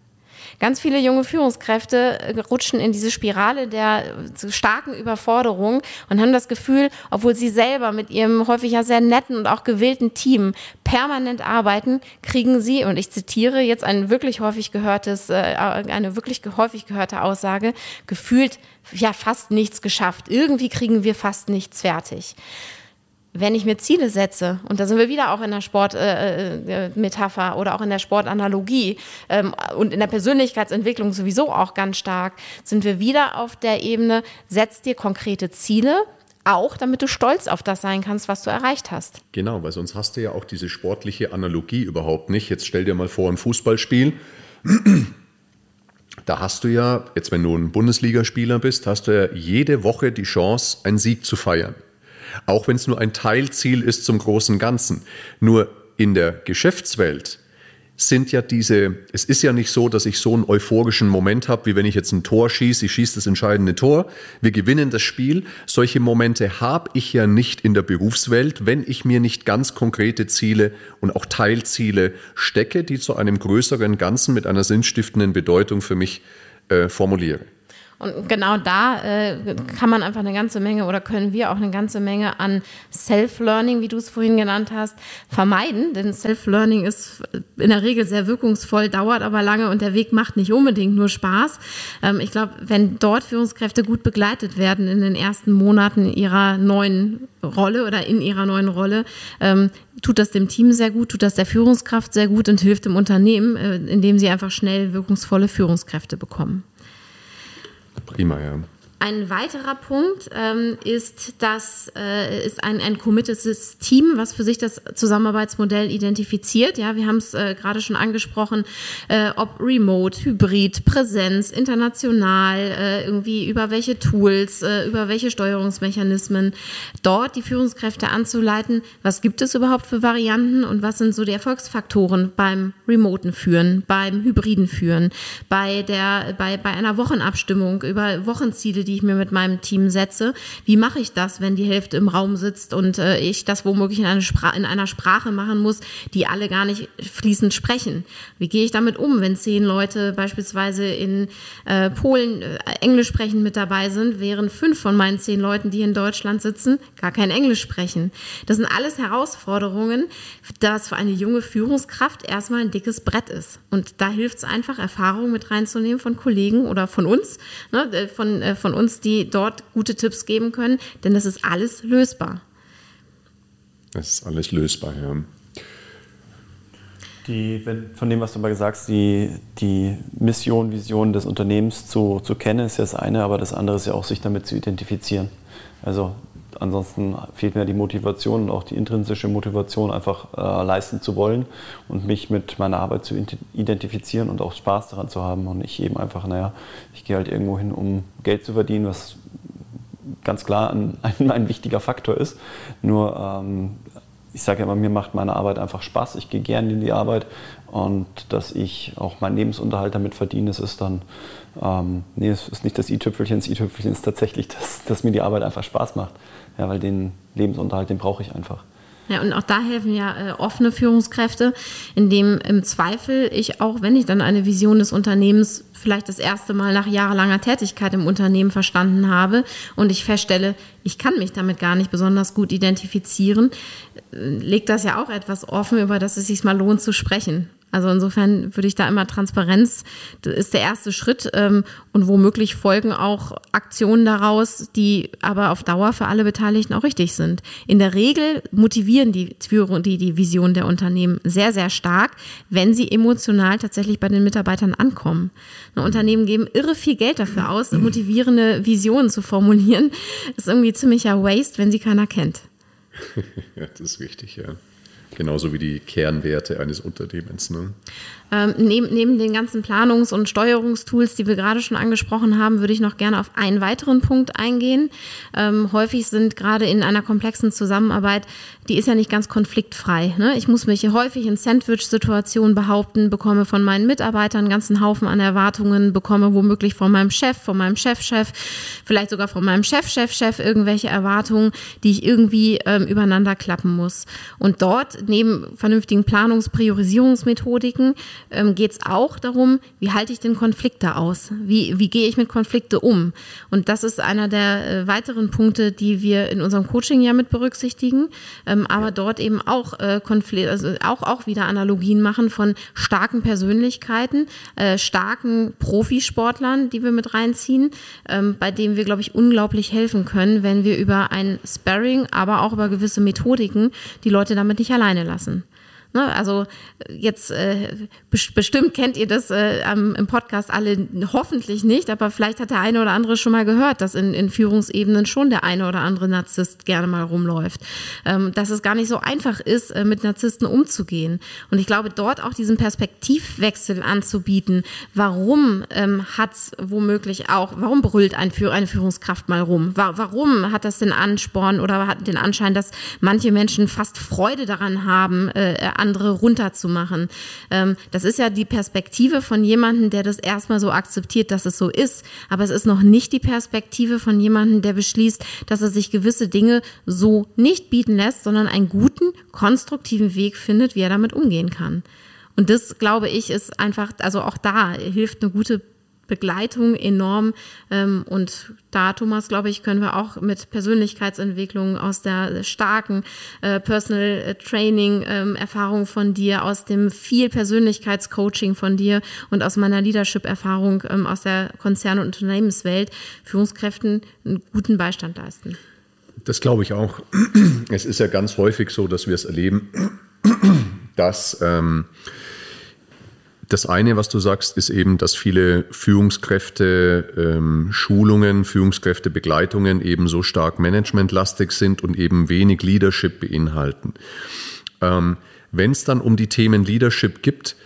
Ganz viele junge Führungskräfte äh, rutschen in diese Spirale der äh, starken Überforderung und haben das Gefühl, obwohl sie selber mit ihrem häufig ja sehr netten und auch gewillten Team permanent arbeiten, kriegen sie, und ich zitiere jetzt ein wirklich häufig gehörtes, äh, eine wirklich häufig gehörte Aussage, gefühlt ja fast nichts geschafft. Irgendwie kriegen wir fast nichts fertig wenn ich mir Ziele setze, und da sind wir wieder auch in der Sportmetapher äh, äh, oder auch in der Sportanalogie ähm, und in der Persönlichkeitsentwicklung sowieso auch ganz stark, sind wir wieder auf der Ebene, setz dir konkrete Ziele, auch damit du stolz auf das sein kannst, was du erreicht hast. Genau, weil sonst hast du ja auch diese sportliche Analogie überhaupt nicht. Jetzt stell dir mal vor, ein Fußballspiel. Da hast du ja, jetzt wenn du ein Bundesligaspieler bist, hast du ja jede Woche die Chance, einen Sieg zu feiern auch wenn es nur ein Teilziel ist zum großen Ganzen. Nur in der Geschäftswelt sind ja diese, es ist ja nicht so, dass ich so einen euphorischen Moment habe, wie wenn ich jetzt ein Tor schieße, ich schieße das entscheidende Tor, wir gewinnen das Spiel. Solche Momente habe ich ja nicht in der Berufswelt, wenn ich mir nicht ganz konkrete Ziele und auch Teilziele stecke, die zu einem größeren Ganzen mit einer sinnstiftenden Bedeutung für mich äh, formuliere. Und genau da äh, kann man einfach eine ganze Menge oder können wir auch eine ganze Menge an Self-Learning, wie du es vorhin genannt hast, vermeiden. Denn Self-Learning ist in der Regel sehr wirkungsvoll, dauert aber lange und der Weg macht nicht unbedingt nur Spaß. Ähm, ich glaube, wenn dort Führungskräfte gut begleitet werden in den ersten Monaten ihrer neuen Rolle oder in ihrer neuen Rolle, ähm, tut das dem Team sehr gut, tut das der Führungskraft sehr gut und hilft dem Unternehmen, äh, indem sie einfach schnell wirkungsvolle Führungskräfte bekommen. Prima, ja. Ein weiterer Punkt ähm, ist, dass äh, ist ein, ein committedes Team, was für sich das Zusammenarbeitsmodell identifiziert. Ja, wir haben es äh, gerade schon angesprochen, äh, ob Remote, Hybrid, Präsenz, international, äh, irgendwie über welche Tools, äh, über welche Steuerungsmechanismen, dort die Führungskräfte anzuleiten, was gibt es überhaupt für Varianten und was sind so die Erfolgsfaktoren beim Remoten führen, beim Hybriden führen, bei der, bei, bei einer Wochenabstimmung über Wochenziele, die die ich mir mit meinem Team setze. Wie mache ich das, wenn die Hälfte im Raum sitzt und äh, ich das womöglich in, eine in einer Sprache machen muss, die alle gar nicht fließend sprechen? Wie gehe ich damit um, wenn zehn Leute beispielsweise in äh, Polen äh, Englisch sprechen mit dabei sind, während fünf von meinen zehn Leuten, die in Deutschland sitzen, gar kein Englisch sprechen? Das sind alles Herausforderungen, das für eine junge Führungskraft erstmal ein dickes Brett ist. Und da hilft es einfach, Erfahrungen mit reinzunehmen von Kollegen oder von uns, ne, äh, von, äh, von uns uns, die dort gute Tipps geben können, denn das ist alles lösbar. Das ist alles lösbar, ja. Die, wenn, von dem, was du mal gesagt hast, die, die Mission, Vision des Unternehmens zu, zu kennen, ist ja das eine, aber das andere ist ja auch, sich damit zu identifizieren. Also ansonsten fehlt mir die Motivation und auch die intrinsische Motivation, einfach äh, leisten zu wollen und mich mit meiner Arbeit zu identifizieren und auch Spaß daran zu haben und nicht eben einfach, naja, ich gehe halt irgendwo hin, um Geld zu verdienen, was ganz klar ein, ein, ein wichtiger Faktor ist. Nur ähm, ich sage ja immer, mir macht meine Arbeit einfach Spaß. Ich gehe gerne in die Arbeit und dass ich auch meinen Lebensunterhalt damit verdiene, das ist dann, ähm, nee, es ist nicht das i-Tüpfelchen, das i-Tüpfelchen ist tatsächlich, dass, dass mir die Arbeit einfach Spaß macht. Ja, weil den Lebensunterhalt, den brauche ich einfach. Ja, und auch da helfen ja äh, offene Führungskräfte, indem im Zweifel ich auch, wenn ich dann eine Vision des Unternehmens vielleicht das erste Mal nach jahrelanger Tätigkeit im Unternehmen verstanden habe und ich feststelle, ich kann mich damit gar nicht besonders gut identifizieren, äh, legt das ja auch etwas offen, über das es sich mal lohnt zu sprechen. Also insofern würde ich da immer Transparenz, das ist der erste Schritt ähm, und womöglich folgen auch Aktionen daraus, die aber auf Dauer für alle Beteiligten auch richtig sind. In der Regel motivieren die Führung, die, die Vision der Unternehmen sehr, sehr stark, wenn sie emotional tatsächlich bei den Mitarbeitern ankommen. Ein Unternehmen geben irre viel Geld dafür aus, motivierende Visionen zu formulieren. Das ist irgendwie ziemlicher Waste, wenn sie keiner kennt. ja, das ist wichtig, ja. Genauso wie die Kernwerte eines Unternehmens. Ne? Ähm, neben, neben den ganzen Planungs- und Steuerungstools, die wir gerade schon angesprochen haben, würde ich noch gerne auf einen weiteren Punkt eingehen. Ähm, häufig sind gerade in einer komplexen Zusammenarbeit, die ist ja nicht ganz konfliktfrei. Ne? Ich muss mich häufig in Sandwich-Situationen behaupten, bekomme von meinen Mitarbeitern einen ganzen Haufen an Erwartungen, bekomme womöglich von meinem Chef, von meinem Chefchef, vielleicht sogar von meinem Chefchefchef irgendwelche Erwartungen, die ich irgendwie ähm, übereinander klappen muss. Und dort neben vernünftigen Planungs-, Priorisierungsmethodiken ähm, geht es auch darum, wie halte ich den Konflikte aus? Wie, wie gehe ich mit Konflikte um? Und das ist einer der äh, weiteren Punkte, die wir in unserem Coaching ja mit berücksichtigen, ähm, aber dort eben auch äh, Konflikt, also auch, auch wieder Analogien machen von starken Persönlichkeiten, äh, starken Profisportlern, die wir mit reinziehen, ähm, bei denen wir, glaube ich, unglaublich helfen können, wenn wir über ein Sparring, aber auch über gewisse Methodiken die Leute damit nicht alleine lassen. Ne? Also jetzt äh, bestimmt kennt ihr das äh, im Podcast alle hoffentlich nicht, aber vielleicht hat der eine oder andere schon mal gehört, dass in, in Führungsebenen schon der eine oder andere Narzisst gerne mal rumläuft. Ähm, dass es gar nicht so einfach ist, äh, mit Narzissten umzugehen. Und ich glaube, dort auch diesen Perspektivwechsel anzubieten. Warum ähm, hat womöglich auch, warum brüllt ein, eine Führungskraft mal rum? Warum hat das den Ansporn oder hat den Anschein, dass manche Menschen fast Freude daran haben, äh, andere runterzumachen. Ähm, das ist ja die Perspektive von jemandem, der das erstmal so akzeptiert, dass es so ist. Aber es ist noch nicht die Perspektive von jemandem, der beschließt, dass er sich gewisse Dinge so nicht bieten lässt, sondern einen guten, konstruktiven Weg findet, wie er damit umgehen kann. Und das, glaube ich, ist einfach, also auch da hilft eine gute Begleitung enorm. Ähm, und da, Thomas, glaube ich, können wir auch mit Persönlichkeitsentwicklung aus der starken äh, Personal Training ähm, Erfahrung von dir, aus dem viel Persönlichkeitscoaching von dir und aus meiner Leadership-Erfahrung ähm, aus der Konzern- und Unternehmenswelt Führungskräften einen guten Beistand leisten. Das glaube ich auch. Es ist ja ganz häufig so, dass wir es erleben, dass ähm, das eine, was du sagst, ist eben, dass viele Führungskräfte ähm, Schulungen, Führungskräftebegleitungen eben so stark managementlastig sind und eben wenig Leadership beinhalten. Ähm, Wenn es dann um die Themen Leadership gibt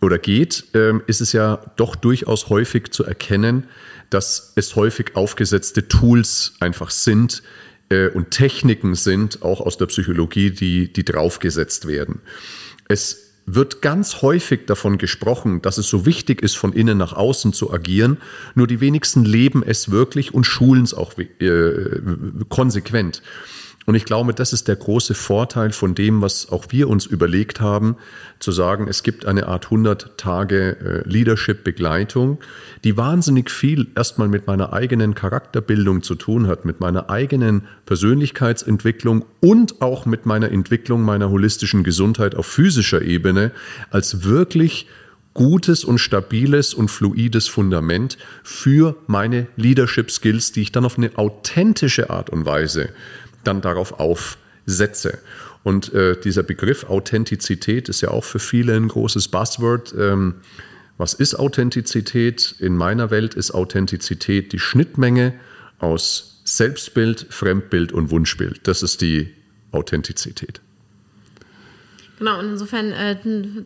oder geht, ähm, ist es ja doch durchaus häufig zu erkennen, dass es häufig aufgesetzte Tools einfach sind, äh, und Techniken sind, auch aus der Psychologie, die, die draufgesetzt werden. Es wird ganz häufig davon gesprochen, dass es so wichtig ist, von innen nach außen zu agieren. Nur die wenigsten leben es wirklich und schulen es auch äh, konsequent. Und ich glaube, das ist der große Vorteil von dem, was auch wir uns überlegt haben, zu sagen, es gibt eine Art 100 Tage äh, Leadership-Begleitung, die wahnsinnig viel erstmal mit meiner eigenen Charakterbildung zu tun hat, mit meiner eigenen Persönlichkeitsentwicklung und auch mit meiner Entwicklung meiner holistischen Gesundheit auf physischer Ebene als wirklich gutes und stabiles und fluides Fundament für meine Leadership Skills, die ich dann auf eine authentische Art und Weise dann darauf aufsetze. Und äh, dieser Begriff Authentizität ist ja auch für viele ein großes Buzzword. Ähm, was ist Authentizität? In meiner Welt ist Authentizität die Schnittmenge aus Selbstbild, Fremdbild und Wunschbild. Das ist die Authentizität. Genau, und insofern äh,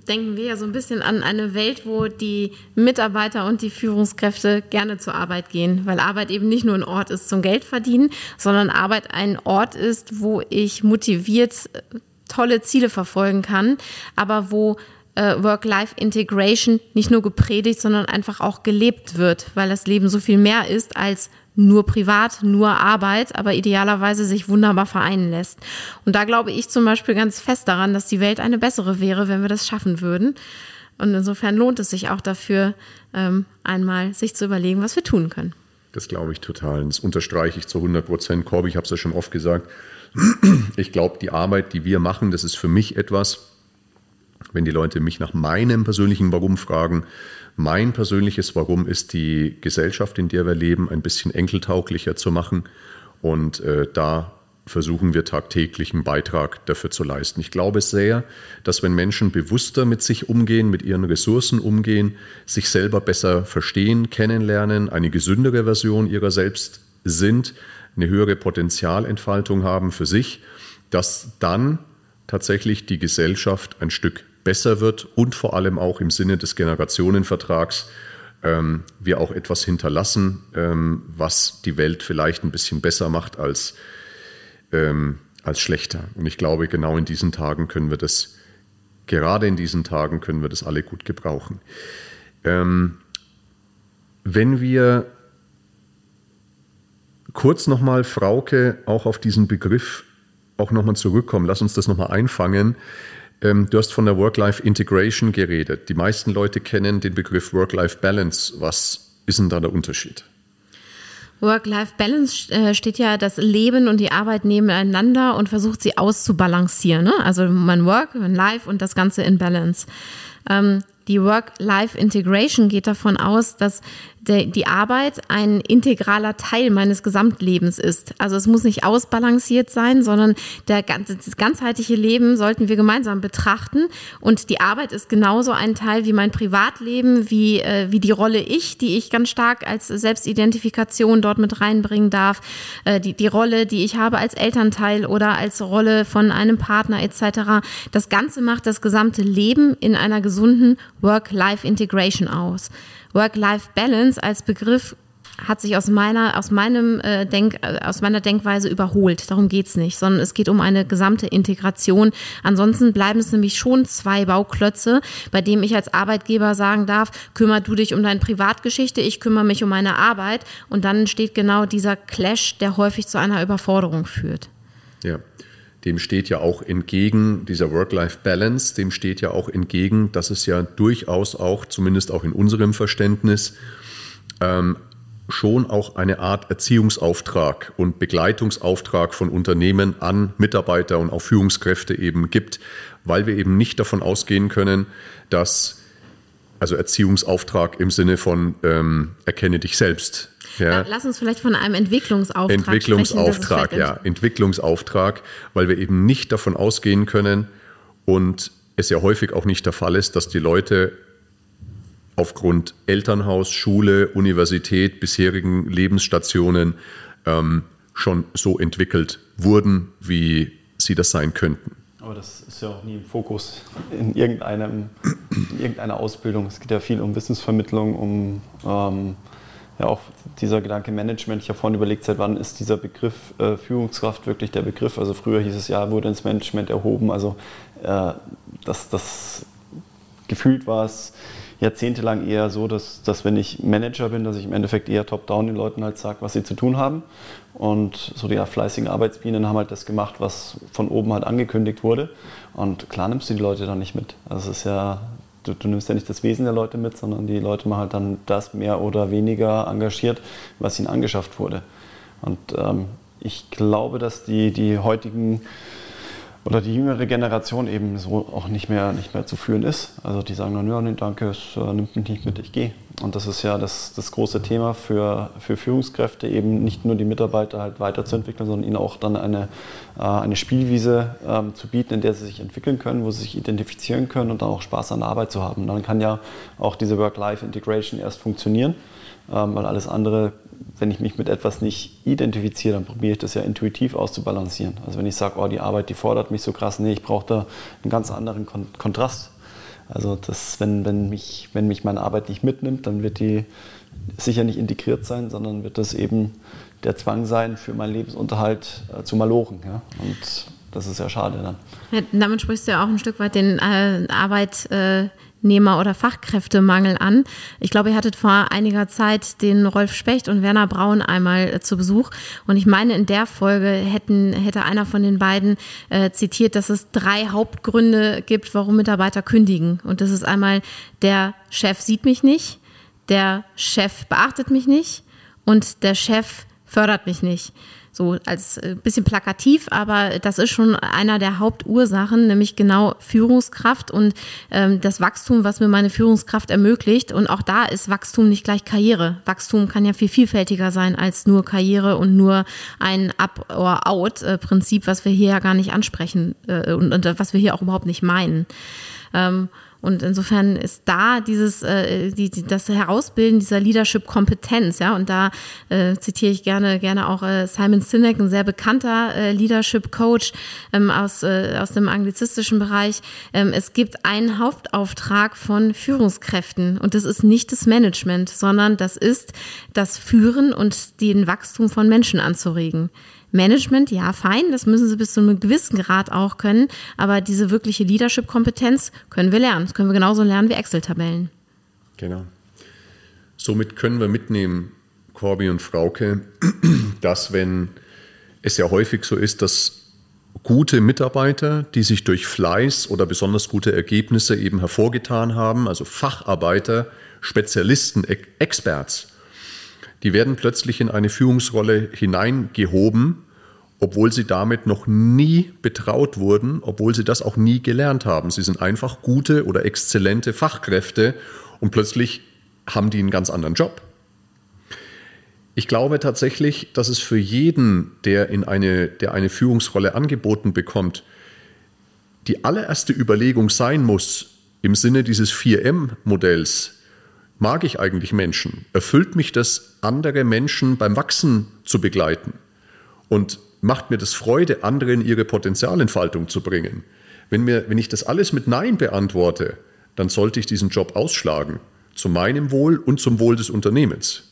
denken wir ja so ein bisschen an eine Welt, wo die Mitarbeiter und die Führungskräfte gerne zur Arbeit gehen, weil Arbeit eben nicht nur ein Ort ist zum Geld verdienen, sondern Arbeit ein Ort ist, wo ich motiviert äh, tolle Ziele verfolgen kann, aber wo äh, Work-Life-Integration nicht nur gepredigt, sondern einfach auch gelebt wird, weil das Leben so viel mehr ist als nur privat, nur Arbeit, aber idealerweise sich wunderbar vereinen lässt. Und da glaube ich zum Beispiel ganz fest daran, dass die Welt eine bessere wäre, wenn wir das schaffen würden. Und insofern lohnt es sich auch dafür, ähm, einmal sich zu überlegen, was wir tun können. Das glaube ich total. Das unterstreiche ich zu 100 Prozent. Corby, ich habe es ja schon oft gesagt. Ich glaube, die Arbeit, die wir machen, das ist für mich etwas, wenn die Leute mich nach meinem persönlichen Warum fragen, mein persönliches Warum ist, die Gesellschaft, in der wir leben, ein bisschen enkeltauglicher zu machen. Und äh, da versuchen wir tagtäglich einen Beitrag dafür zu leisten. Ich glaube sehr, dass wenn Menschen bewusster mit sich umgehen, mit ihren Ressourcen umgehen, sich selber besser verstehen, kennenlernen, eine gesündere Version ihrer selbst sind, eine höhere Potenzialentfaltung haben für sich, dass dann tatsächlich die Gesellschaft ein Stück besser wird und vor allem auch im Sinne des Generationenvertrags ähm, wir auch etwas hinterlassen, ähm, was die Welt vielleicht ein bisschen besser macht als, ähm, als schlechter. Und ich glaube, genau in diesen Tagen können wir das, gerade in diesen Tagen können wir das alle gut gebrauchen. Ähm, wenn wir kurz nochmal, Frauke, auch auf diesen Begriff auch nochmal zurückkommen, lass uns das nochmal einfangen. Ähm, du hast von der Work-Life-Integration geredet. Die meisten Leute kennen den Begriff Work-Life-Balance. Was ist denn da der Unterschied? Work-Life-Balance äh, steht ja das Leben und die Arbeit nebeneinander und versucht sie auszubalancieren. Ne? Also mein Work, mein Life und das Ganze in Balance. Ähm, die Work-Life-Integration geht davon aus, dass die Arbeit ein integraler Teil meines Gesamtlebens ist. Also es muss nicht ausbalanciert sein, sondern der, das ganzheitliche Leben sollten wir gemeinsam betrachten. Und die Arbeit ist genauso ein Teil wie mein Privatleben, wie, äh, wie die Rolle ich, die ich ganz stark als Selbstidentifikation dort mit reinbringen darf, äh, die, die Rolle, die ich habe als Elternteil oder als Rolle von einem Partner etc. Das Ganze macht das gesamte Leben in einer gesunden Work-Life-Integration aus. Work-Life-Balance als Begriff hat sich aus meiner, aus meinem äh, Denk, äh, aus meiner Denkweise überholt. Darum geht's nicht, sondern es geht um eine gesamte Integration. Ansonsten bleiben es nämlich schon zwei Bauklötze, bei dem ich als Arbeitgeber sagen darf, kümmer du dich um deine Privatgeschichte, ich kümmere mich um meine Arbeit. Und dann entsteht genau dieser Clash, der häufig zu einer Überforderung führt. Ja dem steht ja auch entgegen, dieser Work-Life-Balance, dem steht ja auch entgegen, dass es ja durchaus auch, zumindest auch in unserem Verständnis, ähm, schon auch eine Art Erziehungsauftrag und Begleitungsauftrag von Unternehmen an Mitarbeiter und auch Führungskräfte eben gibt, weil wir eben nicht davon ausgehen können, dass, also Erziehungsauftrag im Sinne von ähm, erkenne dich selbst. Ja. Lass uns vielleicht von einem Entwicklungsauftrag Entwicklungsauftrag, sprechen, ja, Entwicklungsauftrag, weil wir eben nicht davon ausgehen können und es ja häufig auch nicht der Fall ist, dass die Leute aufgrund Elternhaus, Schule, Universität, bisherigen Lebensstationen ähm, schon so entwickelt wurden, wie sie das sein könnten. Aber das ist ja auch nie im Fokus in, irgendeinem, in irgendeiner Ausbildung. Es geht ja viel um Wissensvermittlung, um ähm, ja auch dieser Gedanke Management. Ich habe vorhin überlegt, seit wann ist dieser Begriff äh, Führungskraft wirklich der Begriff? Also früher hieß es ja, wurde ins Management erhoben. Also äh, das, das gefühlt war es jahrzehntelang eher so, dass, dass wenn ich Manager bin, dass ich im Endeffekt eher top-down den Leuten halt sage, was sie zu tun haben. Und so die fleißigen Arbeitsbienen haben halt das gemacht, was von oben halt angekündigt wurde. Und klar nimmst du die Leute dann nicht mit. Also es ist ja, du, du, nimmst ja nicht das Wesen der Leute mit, sondern die Leute machen halt dann das mehr oder weniger engagiert, was ihnen angeschafft wurde. Und ähm, ich glaube, dass die, die heutigen oder die jüngere Generation eben so auch nicht mehr, nicht mehr zu führen ist. Also die sagen dann, ja, nee, danke, es äh, nimmt mich nicht mit, ich gehe. Und das ist ja das, das große Thema für, für Führungskräfte, eben nicht nur die Mitarbeiter halt weiterzuentwickeln, sondern ihnen auch dann eine, äh, eine Spielwiese ähm, zu bieten, in der sie sich entwickeln können, wo sie sich identifizieren können und dann auch Spaß an der Arbeit zu haben. dann kann ja auch diese Work-Life-Integration erst funktionieren, ähm, weil alles andere wenn ich mich mit etwas nicht identifiziere, dann probiere ich das ja intuitiv auszubalancieren. Also wenn ich sage, oh, die Arbeit, die fordert mich so krass, nee, ich brauche da einen ganz anderen Kon Kontrast. Also das, wenn, wenn, mich, wenn mich meine Arbeit nicht mitnimmt, dann wird die sicher nicht integriert sein, sondern wird das eben der Zwang sein, für meinen Lebensunterhalt äh, zu malochen. Ja? Und das ist ja schade dann. Ja, damit sprichst du ja auch ein Stück weit den äh, Arbeit... Äh Arbeitnehmer- oder Fachkräftemangel an. Ich glaube, ihr hattet vor einiger Zeit den Rolf Specht und Werner Braun einmal äh, zu Besuch. Und ich meine, in der Folge hätten, hätte einer von den beiden äh, zitiert, dass es drei Hauptgründe gibt, warum Mitarbeiter kündigen. Und das ist einmal, der Chef sieht mich nicht, der Chef beachtet mich nicht und der Chef fördert mich nicht. So als äh, bisschen plakativ, aber das ist schon einer der Hauptursachen, nämlich genau Führungskraft und ähm, das Wachstum, was mir meine Führungskraft ermöglicht. Und auch da ist Wachstum nicht gleich Karriere. Wachstum kann ja viel vielfältiger sein als nur Karriere und nur ein Up-or-Out-Prinzip, was wir hier ja gar nicht ansprechen äh, und, und was wir hier auch überhaupt nicht meinen. Ähm, und insofern ist da dieses, äh, die, die, das Herausbilden dieser Leadership-Kompetenz, ja, und da äh, zitiere ich gerne, gerne auch äh, Simon Sinek, ein sehr bekannter äh, Leadership-Coach ähm, aus, äh, aus dem anglizistischen Bereich. Ähm, es gibt einen Hauptauftrag von Führungskräften und das ist nicht das Management, sondern das ist das Führen und den Wachstum von Menschen anzuregen. Management, ja, fein, das müssen sie bis zu einem gewissen Grad auch können, aber diese wirkliche Leadership-Kompetenz können wir lernen. Das können wir genauso lernen wie Excel-Tabellen. Genau. Somit können wir mitnehmen, Corby und Frauke, dass wenn es ja häufig so ist, dass gute Mitarbeiter, die sich durch Fleiß oder besonders gute Ergebnisse eben hervorgetan haben, also Facharbeiter, Spezialisten, Experts, die werden plötzlich in eine Führungsrolle hineingehoben, obwohl sie damit noch nie betraut wurden, obwohl sie das auch nie gelernt haben. Sie sind einfach gute oder exzellente Fachkräfte und plötzlich haben die einen ganz anderen Job. Ich glaube tatsächlich, dass es für jeden, der in eine, der eine Führungsrolle angeboten bekommt, die allererste Überlegung sein muss im Sinne dieses 4M-Modells, Mag ich eigentlich Menschen? Erfüllt mich das, andere Menschen beim Wachsen zu begleiten? Und macht mir das Freude, andere in ihre Potenzialentfaltung zu bringen? Wenn, mir, wenn ich das alles mit Nein beantworte, dann sollte ich diesen Job ausschlagen. Zu meinem Wohl und zum Wohl des Unternehmens.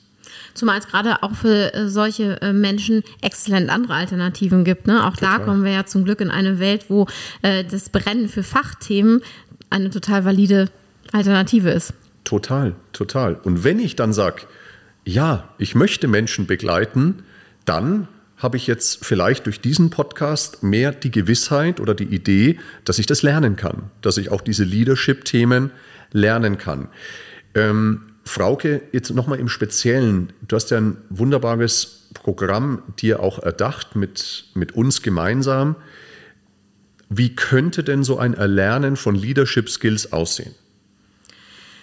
Zumal es gerade auch für äh, solche äh, Menschen exzellent andere Alternativen gibt. Ne? Auch total. da kommen wir ja zum Glück in eine Welt, wo äh, das Brennen für Fachthemen eine total valide Alternative ist. Total, total. Und wenn ich dann sage, ja, ich möchte Menschen begleiten, dann habe ich jetzt vielleicht durch diesen Podcast mehr die Gewissheit oder die Idee, dass ich das lernen kann, dass ich auch diese Leadership-Themen lernen kann. Ähm, Frauke, jetzt nochmal im Speziellen, du hast ja ein wunderbares Programm dir auch erdacht mit, mit uns gemeinsam. Wie könnte denn so ein Erlernen von Leadership Skills aussehen?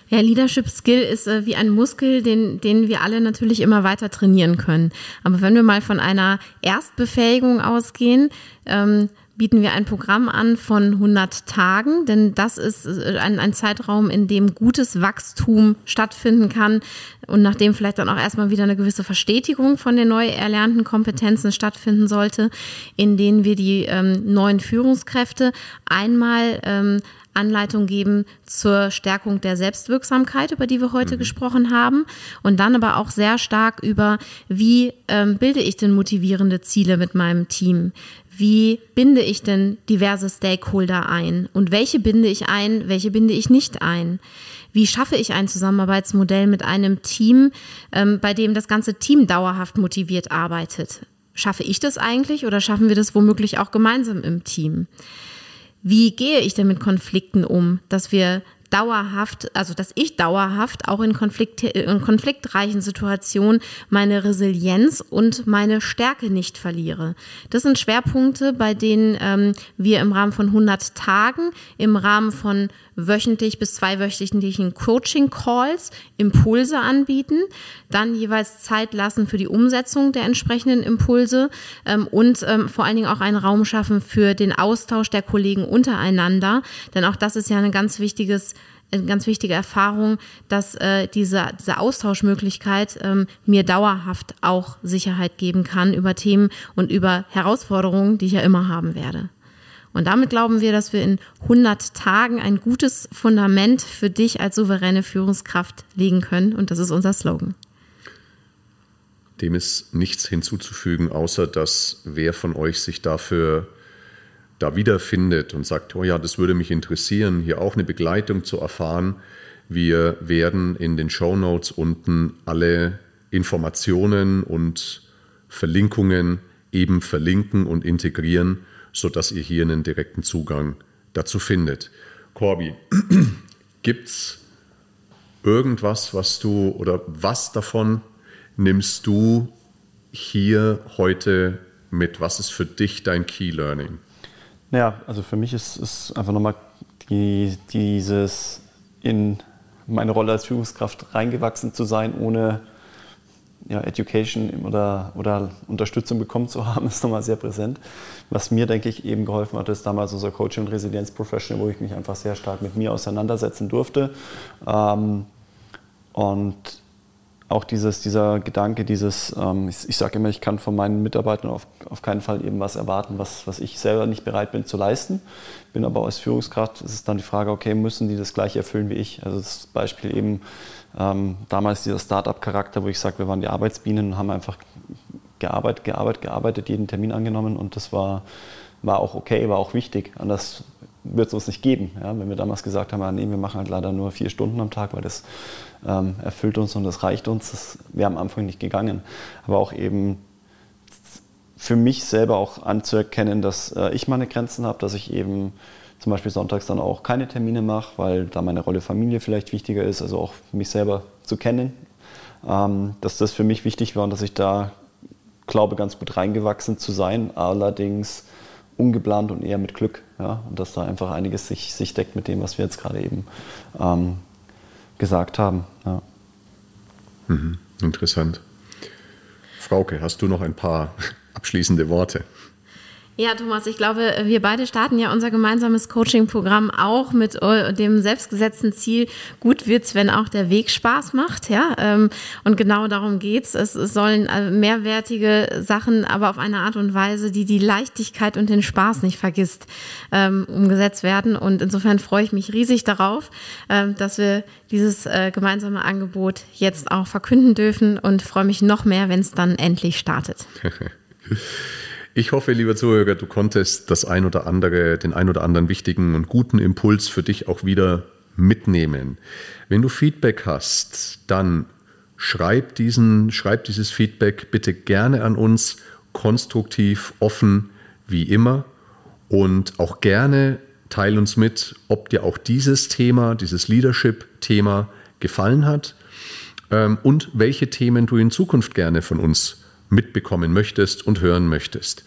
Ja, Leadership Skill ist äh, wie ein Muskel, den, den wir alle natürlich immer weiter trainieren können. Aber wenn wir mal von einer Erstbefähigung ausgehen, ähm, bieten wir ein Programm an von 100 Tagen, denn das ist äh, ein, ein, Zeitraum, in dem gutes Wachstum stattfinden kann und nachdem vielleicht dann auch erstmal wieder eine gewisse Verstetigung von den neu erlernten Kompetenzen stattfinden sollte, in denen wir die ähm, neuen Führungskräfte einmal ähm, Anleitung geben zur Stärkung der Selbstwirksamkeit, über die wir heute mhm. gesprochen haben. Und dann aber auch sehr stark über, wie ähm, bilde ich denn motivierende Ziele mit meinem Team? Wie binde ich denn diverse Stakeholder ein? Und welche binde ich ein, welche binde ich nicht ein? Wie schaffe ich ein Zusammenarbeitsmodell mit einem Team, ähm, bei dem das ganze Team dauerhaft motiviert arbeitet? Schaffe ich das eigentlich oder schaffen wir das womöglich auch gemeinsam im Team? Wie gehe ich denn mit Konflikten um, dass wir dauerhaft, also dass ich dauerhaft auch in, Konflikt, in konfliktreichen Situationen meine Resilienz und meine Stärke nicht verliere. Das sind Schwerpunkte, bei denen ähm, wir im Rahmen von 100 Tagen, im Rahmen von wöchentlich bis zweiwöchentlichen Coaching-Calls Impulse anbieten, dann jeweils Zeit lassen für die Umsetzung der entsprechenden Impulse ähm, und ähm, vor allen Dingen auch einen Raum schaffen für den Austausch der Kollegen untereinander. Denn auch das ist ja ein ganz wichtiges eine ganz wichtige Erfahrung, dass äh, diese, diese Austauschmöglichkeit ähm, mir dauerhaft auch Sicherheit geben kann über Themen und über Herausforderungen, die ich ja immer haben werde. Und damit glauben wir, dass wir in 100 Tagen ein gutes Fundament für dich als souveräne Führungskraft legen können. Und das ist unser Slogan. Dem ist nichts hinzuzufügen, außer dass wer von euch sich dafür da wiederfindet und sagt, oh ja, das würde mich interessieren, hier auch eine Begleitung zu erfahren. Wir werden in den Show Notes unten alle Informationen und Verlinkungen eben verlinken und integrieren sodass ihr hier einen direkten Zugang dazu findet. Corby, gibt es irgendwas, was du oder was davon nimmst du hier heute mit? Was ist für dich dein Key Learning? Naja, also für mich ist, es einfach nochmal die, dieses in meine Rolle als Führungskraft reingewachsen zu sein, ohne ja, Education oder, oder Unterstützung bekommen zu haben, ist nochmal sehr präsent. Was mir, denke ich, eben geholfen hat, ist damals unser Coaching und Resilienz Professional, wo ich mich einfach sehr stark mit mir auseinandersetzen durfte. Ähm, und auch dieses, dieser Gedanke, dieses, ähm, ich, ich sage immer, ich kann von meinen Mitarbeitern auf, auf keinen Fall eben was erwarten, was, was ich selber nicht bereit bin zu leisten. Bin aber als Führungskraft, ist es dann die Frage, okay, müssen die das gleiche erfüllen wie ich? Also das Beispiel eben ähm, damals dieser Start-up-Charakter, wo ich sage, wir waren die Arbeitsbienen und haben einfach gearbeitet, gearbeitet, gearbeitet, jeden Termin angenommen und das war, war auch okay, war auch wichtig. Anders wird es uns nicht geben. Ja? Wenn wir damals gesagt haben, ah, nee, wir machen halt leider nur vier Stunden am Tag, weil das ähm, erfüllt uns und das reicht uns, das wäre am Anfang nicht gegangen. Aber auch eben für mich selber auch anzuerkennen, dass äh, ich meine Grenzen habe, dass ich eben zum Beispiel sonntags dann auch keine Termine mache, weil da meine Rolle Familie vielleicht wichtiger ist, also auch mich selber zu kennen. Ähm, dass das für mich wichtig war und dass ich da glaube, ganz gut reingewachsen zu sein, allerdings ungeplant und eher mit Glück. Ja? Und dass da einfach einiges sich, sich deckt mit dem, was wir jetzt gerade eben ähm, gesagt haben. Ja. Mhm, interessant. Frauke, hast du noch ein paar abschließende Worte? Ja, Thomas, ich glaube, wir beide starten ja unser gemeinsames Coaching-Programm auch mit äh, dem selbstgesetzten Ziel, gut wird's, wenn auch der Weg Spaß macht, ja. Ähm, und genau darum geht's. Es sollen äh, mehrwertige Sachen, aber auf eine Art und Weise, die die Leichtigkeit und den Spaß nicht vergisst, ähm, umgesetzt werden. Und insofern freue ich mich riesig darauf, ähm, dass wir dieses äh, gemeinsame Angebot jetzt auch verkünden dürfen und freue mich noch mehr, wenn es dann endlich startet. Ich hoffe, lieber Zuhörer, du konntest das ein oder andere, den ein oder anderen wichtigen und guten Impuls für dich auch wieder mitnehmen. Wenn du Feedback hast, dann schreib diesen, schreib dieses Feedback bitte gerne an uns, konstruktiv, offen, wie immer. Und auch gerne teil uns mit, ob dir auch dieses Thema, dieses Leadership-Thema gefallen hat. ähm, und welche Themen du in Zukunft gerne von uns mitbekommen möchtest und hören möchtest.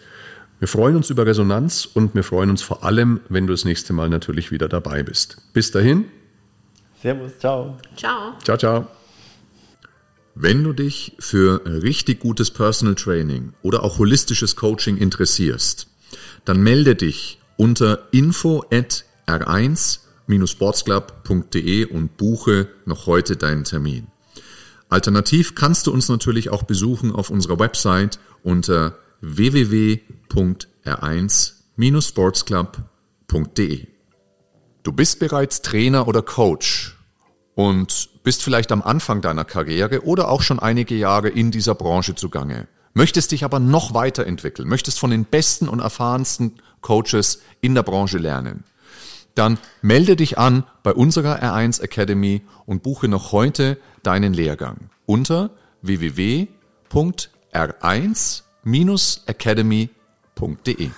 Wir freuen uns über Resonanz und wir freuen uns vor allem, wenn du das nächste Mal natürlich wieder dabei bist. Bis dahin. Servus, ciao. Ciao. Ciao, ciao. Wenn du dich für richtig gutes Personal Training oder auch holistisches Coaching interessierst, dann melde dich unter info at r1-sportsclub.de und buche noch heute deinen Termin. Alternativ kannst du uns natürlich auch besuchen auf unserer Website unter www.r1-sportsclub.de. Du bist bereits Trainer oder Coach und bist vielleicht am Anfang deiner Karriere oder auch schon einige Jahre in dieser Branche zugange. Möchtest dich aber noch weiterentwickeln, möchtest von den besten und erfahrensten Coaches in der Branche lernen. Dann melde dich an bei unserer R1 Academy und buche noch heute deinen Lehrgang unter www.r1-academy.de.